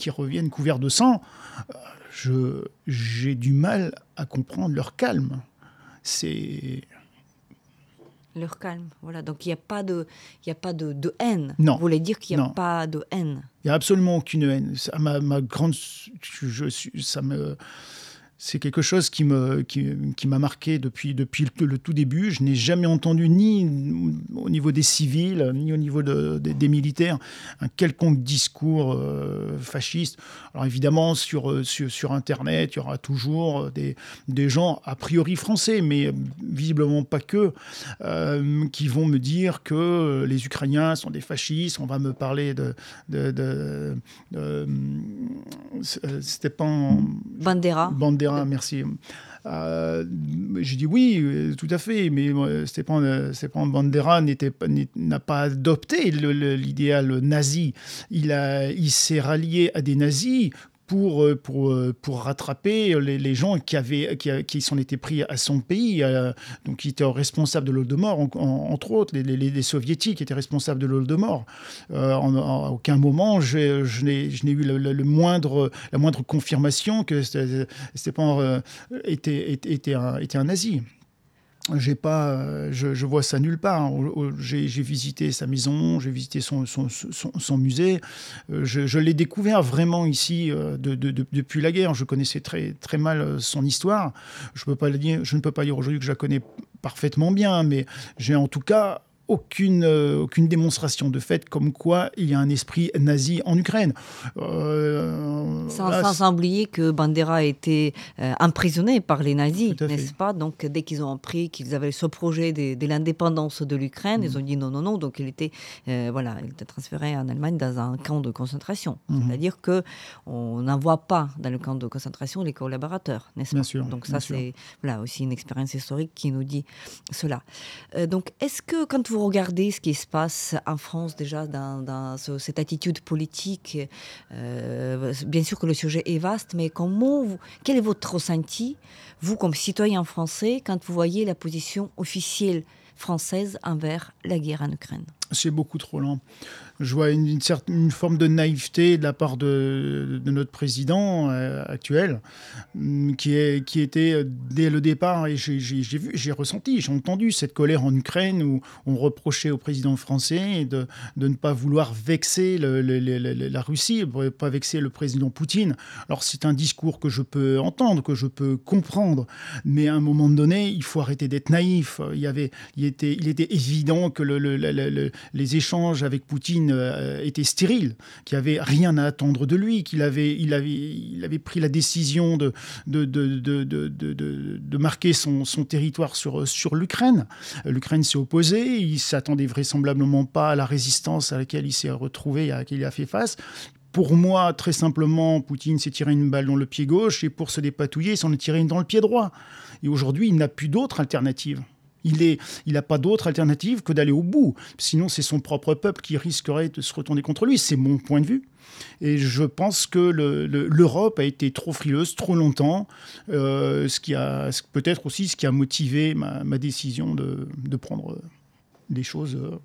reviennent couverts de sang. Euh, j'ai du mal à comprendre leur calme. C'est leur calme. Voilà. Donc il n'y a pas de, il a pas de, de haine. Non. Vous voulez dire qu'il n'y a pas de haine. Il n'y a absolument aucune haine. Ça, ma, ma grande, je, je, ça me, c'est quelque chose qui me qui, qui m'a marqué depuis depuis le, tout début. Je n'ai jamais entendu ni au niveau des civils ni au niveau de, des militaires un quelconque discours euh, fasciste. Alors évidemment sur, euh, sur, sur internet il y aura toujours des, des gens a priori français mais visiblement pas que euh, qui vont me dire que les Ukrainiens sont des fascistes. On va me parler de, de, de, de Stepan Bandera. Bandera merci. Euh, j'ai dit oui, tout à fait, mais Stéphane, Stéphane Bandera n'a pas adopté l'idéal nazi. Il, il s'est rallié à des nazis pour, euh, euh, pour rattraper les, gens qui, avaient, qui, qui s'en étaient pris à son pays, donc qui étaient responsables de l'Holodomor, en, entre autres, les, les, les, soviétiques étaient responsables de l'Holodomor. Euh, en, en, aucun moment, je, je n'ai eu le, moindre, la moindre confirmation que Stépan euh, était, était, était, était un nazi j'ai pas, je, je, vois ça nulle part. J'ai visité sa maison, j'ai visité son, musée. Euh, je, l'ai découvert vraiment ici euh, de, de, de, depuis la guerre. Je connaissais très, très mal euh, son histoire. Je ne peux pas dire aujourd'hui que je la connais parfaitement bien, mais j'ai en tout cas aucune, euh, aucune démonstration de fait comme quoi il y a un esprit nazi en Ukraine. Euh, sans, oublier que Bandera a été euh, emprisonné par les nazis, n'est-ce pas? Donc dès qu'ils ont appris qu'ils avaient ce projet de, de l'indépendance de l'Ukraine, mmh. ils ont dit non, non, non. Donc il était, voilà, il était transféré en Allemagne dans un camp de concentration. Mmh. C'est-à-dire que on n'envoie pas dans le camp de concentration les collaborateurs, n'est-ce pas? sûr, Donc ça c'est voilà aussi une expérience historique qui nous dit cela. donc est-ce que quand vous regardez ce qui se passe en France déjà dans, dans ce, cette attitude politique, euh, bien sûr que le sujet est vaste, mais comment vous, quel est votre ressenti, vous comme citoyen français, quand vous voyez la position officielle française envers la guerre en Ukraine? C'est beaucoup trop lent je vois une, certaine, une forme de naïveté de la part de, de notre président euh, actuel, mm, qui, est, qui était euh, dès le départ, et j'ai ressenti, j'ai entendu cette colère en Ukraine où on reprochait au président français de, de ne pas vouloir vexer la Russie, ne pas vexer le président Poutine. Alors c'est un discours que je peux entendre, que je peux comprendre, mais à un moment donné, il faut arrêter d'être naïf. Il, y avait, il, était, il était évident que le, les échanges avec Poutine euh, était stérile, qu'il n'y avait rien à attendre de lui, qu'il avait, il avait, il avait pris la décision de, de, de, de, de marquer son, son, territoire sur, sur l'Ukraine. L'Ukraine s'est opposée, il s'attendait vraisemblablement pas à la résistance à laquelle il s'est retrouvé, à laquelle il a fait face. Pour moi, très simplement, Poutine s'est tiré une balle dans le pied gauche et pour se dépatouiller, il s'en est tiré une dans le pied droit. Et aujourd'hui, il n'a plus d'autre alternative. Il n'a pas d'autre alternative que d'aller au bout. Sinon, c'est son propre peuple qui risquerait de se retourner contre lui. C'est mon point de vue. Et je pense que l'Europe a été trop frileuse trop longtemps, euh, ce qui a peut-être aussi ce qui a motivé ma, décision de, prendre des choses euh,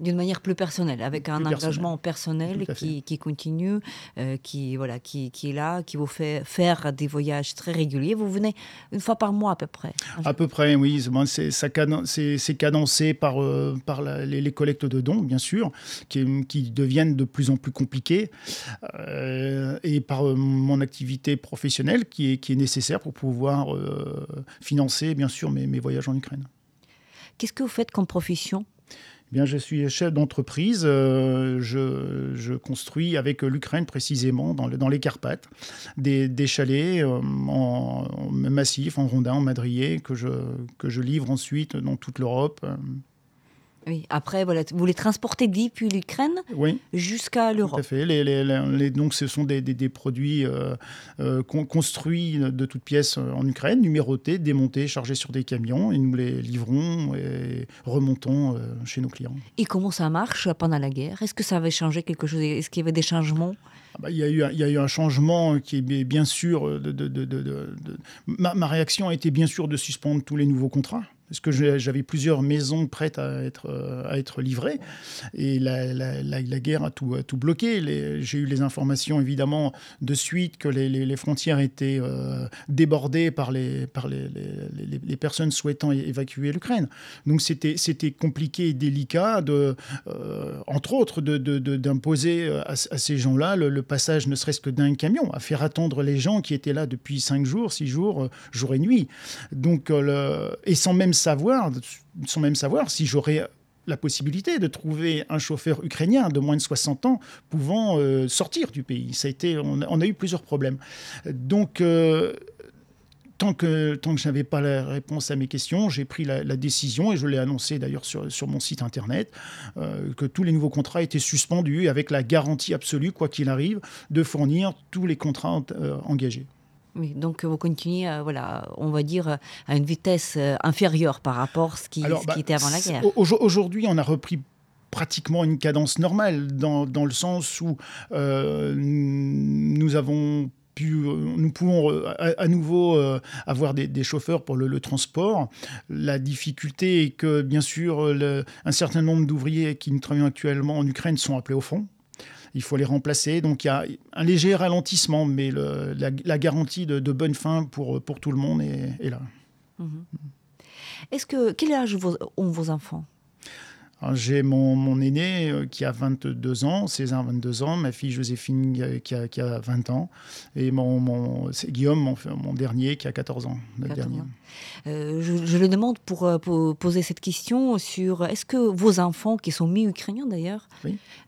d'une manière plus personnelle, avec un engagement personnel, qui, qui, continue, euh, qui, voilà, qui, qui, est là, qui vous fait faire des voyages très réguliers. Vous venez une fois par mois à peu près À peu près, oui. C'est cadencé par, euh, par la, les, les, collectes de dons, bien sûr, qui, qui deviennent de plus en plus compliquées, euh, et par mon activité professionnelle qui est, qui est nécessaire pour pouvoir financer, bien sûr, mes, mes voyages en Ukraine. Qu'est-ce que vous faites comme profession? Eh bien, je suis chef d'entreprise. Euh, je, construis avec l'Ukraine précisément, dans, les Carpates, des, chalets euh, en, massif, en rondin, en madrier, que je, que je livre ensuite dans toute l'Europe. Oui, après, voilà, vous les transportez depuis l'Ukraine oui. jusqu'à l'Europe. Tout à fait. Les, les, donc, ce sont des, des, produits euh, euh, construits de toutes pièces en Ukraine, numérotés, démontés, chargés sur des camions, et nous les livrons et remontons euh, chez nos clients. Et comment ça marche pendant la guerre? Est-ce que ça avait changé quelque chose? Est-ce qu'il y avait des changements? Ah bah, il, y a eu, il y a eu un changement qui est bien sûr. De, de, de, ma, ma réaction a été bien sûr de suspendre tous les nouveaux contrats parce que j'avais plusieurs maisons prêtes à être, euh, livrées, et la, guerre a tout, bloqué. J'ai eu les informations, évidemment, de suite que les, frontières étaient euh, débordées par, les, personnes souhaitant évacuer l'Ukraine. Donc c'était compliqué et délicat, euh, entre autres, d'imposer à, ces gens-là le, passage ne serait-ce que d'un camion, à faire attendre les gens qui étaient là depuis cinq jours, six jours, jour et nuit. Donc, et sans même savoir, sans même savoir si j'aurais la possibilité de trouver un chauffeur ukrainien de moins de 60 ans pouvant euh, sortir du pays. Ça a été, on, a, eu plusieurs problèmes. Donc, euh, tant que, tant que je n'avais pas la réponse à mes questions, j'ai pris la, décision, et je l'ai annoncé d'ailleurs sur, sur mon site internet, euh, que tous les nouveaux contrats étaient suspendus avec la garantie absolue, quoi qu'il arrive, de fournir tous les contrats engagés. Oui, donc vous continuez, voilà, on va dire, à une vitesse euh, inférieure par rapport à ce qui, bah, était avant la guerre. Aujourd'hui, on a repris pratiquement une cadence normale, dans, dans le sens où euh, nous avons pu, nous pouvons euh, à, nouveau avoir des, chauffeurs pour le, transport. La difficulté est que, bien sûr, un certain nombre d'ouvriers qui nous travaillent actuellement en Ukraine sont appelés au front il faut les remplacer. Donc il y a un léger ralentissement, mais la, garantie de, bonne fin pour, tout le monde est, là. Mhm. Est-ce que quel âge ont vos enfants? J'ai mon, mon, aîné euh, qui a 22 ans, César 22 ans, ma fille Joséphine euh, qui a, qui a 20 ans, et mon, mon Guillaume, mon, mon, dernier, qui a 14 ans. Euh, je, je, le demande pour, pour, poser cette question sur est-ce que vos enfants, qui sont mi-ukrainiens d'ailleurs,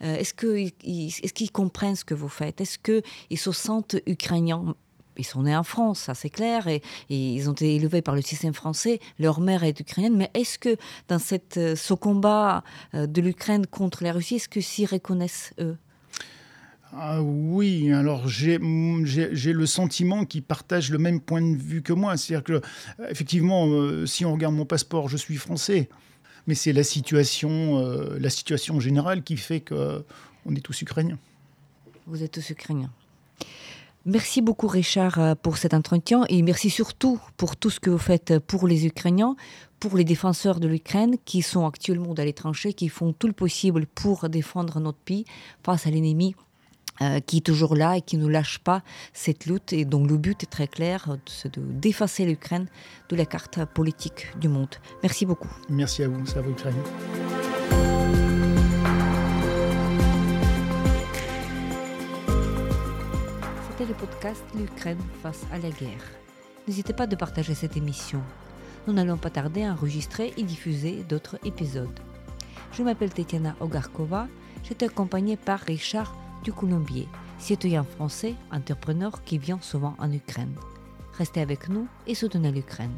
est-ce qu'ils est qu'ils comprennent ce que vous faites? Est-ce qu'ils se sentent ukrainiens? Ils sont nés en France, ça c'est clair, et, ils ont été élevés par le système français. Leur mère est ukrainienne, mais est-ce que dans cette, euh, ce combat euh, de l'Ukraine contre la Russie, est-ce que s'y reconnaissent eux? Ah oui, alors j'ai le sentiment qu'ils partagent le même point de vue que moi. C'est-à-dire que, effectivement, euh, si on regarde mon passeport, je suis français. Mais c'est la situation, la situation générale qui fait qu'on est tous ukrainiens. Vous êtes tous ukrainiens. Merci beaucoup Richard euh, pour cet entretien et merci surtout pour tout ce que vous faites pour les Ukrainiens, pour les défenseurs de l'Ukraine qui sont actuellement dans l'étranger, qui font tout le possible pour défendre notre pays face à l'ennemi euh, qui est toujours là et qui ne lâche pas cette lutte et dont le but est très clair, c'est de d'effacer l'Ukraine de la carte politique du monde. Merci beaucoup. Merci à vous, ça va Ukraine. Le podcast L'Ukraine face à la guerre. N'hésitez pas de partager cette émission. Nous n'allons pas tarder à enregistrer et diffuser d'autres épisodes. Je m'appelle Tetiana Ogarkova, j'étais accompagnée par Richard Ducoulombier, citoyen français, entrepreneur qui vient souvent en Ukraine. Restez avec nous et soutenez l'Ukraine.